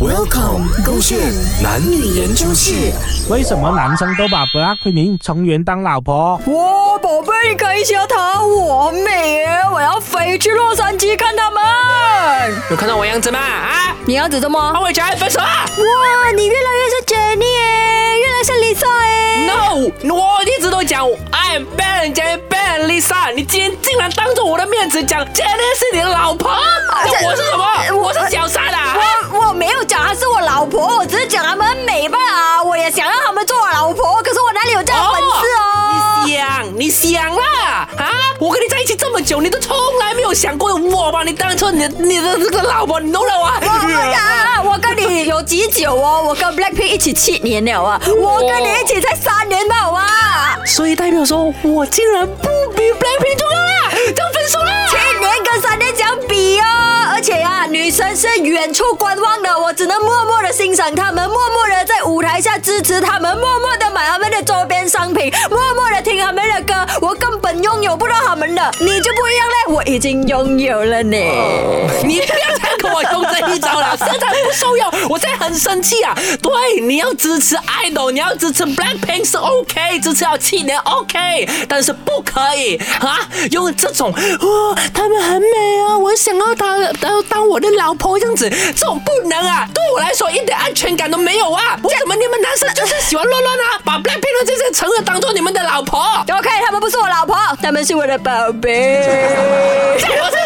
Welcome，勾线男女研究室。为什么男生都把 Blackpink 成员当老婆？哇，宝贝，你看一下她，我美耶！我要飞去洛杉矶看他们。有看到我样子吗？啊，你样子怎么？跟我讲分手啊哇，你越来越是 Jenny 耶，越来越是 Lisa 哎。！No，我一直都讲 I'm Ben Jenny Ben Lisa，你今天竟然当着我的面子讲 Jenny 是你的老婆，这我是什么？我是么久，你都从来没有想过我把你当成你的你的这个老婆，你懂了吗？我呀，我跟你有几久哦？我跟 Blackpink 一起七年了啊，我跟你一起才三年吧，好吗？所以代表说我竟然不比 Blackpink 重要啦，就分手了！七年跟三年是远处观望的，我只能默默的欣赏他们，默默的在舞台下支持他们，默默的买他们的周边商品，默默的听他们的歌。我根本拥有不到他们的，你就不一样嘞，我已经拥有了呢。你不要再跟我用这一招了，现在不受用，我现在很生气啊！对，你要支持 idol，你要支持 Blackpink 是 OK，支持要七年 OK，但是不可以啊，用这种哇，他们很美啊，想要当当当我的老婆这样子，这种不能啊，对我来说一点安全感都没有啊！为什么你们男生 就是喜欢乱乱啊，把 Blackpink 的这些成员当做你们的老婆？OK，他们不是我老婆，他们是我的宝贝。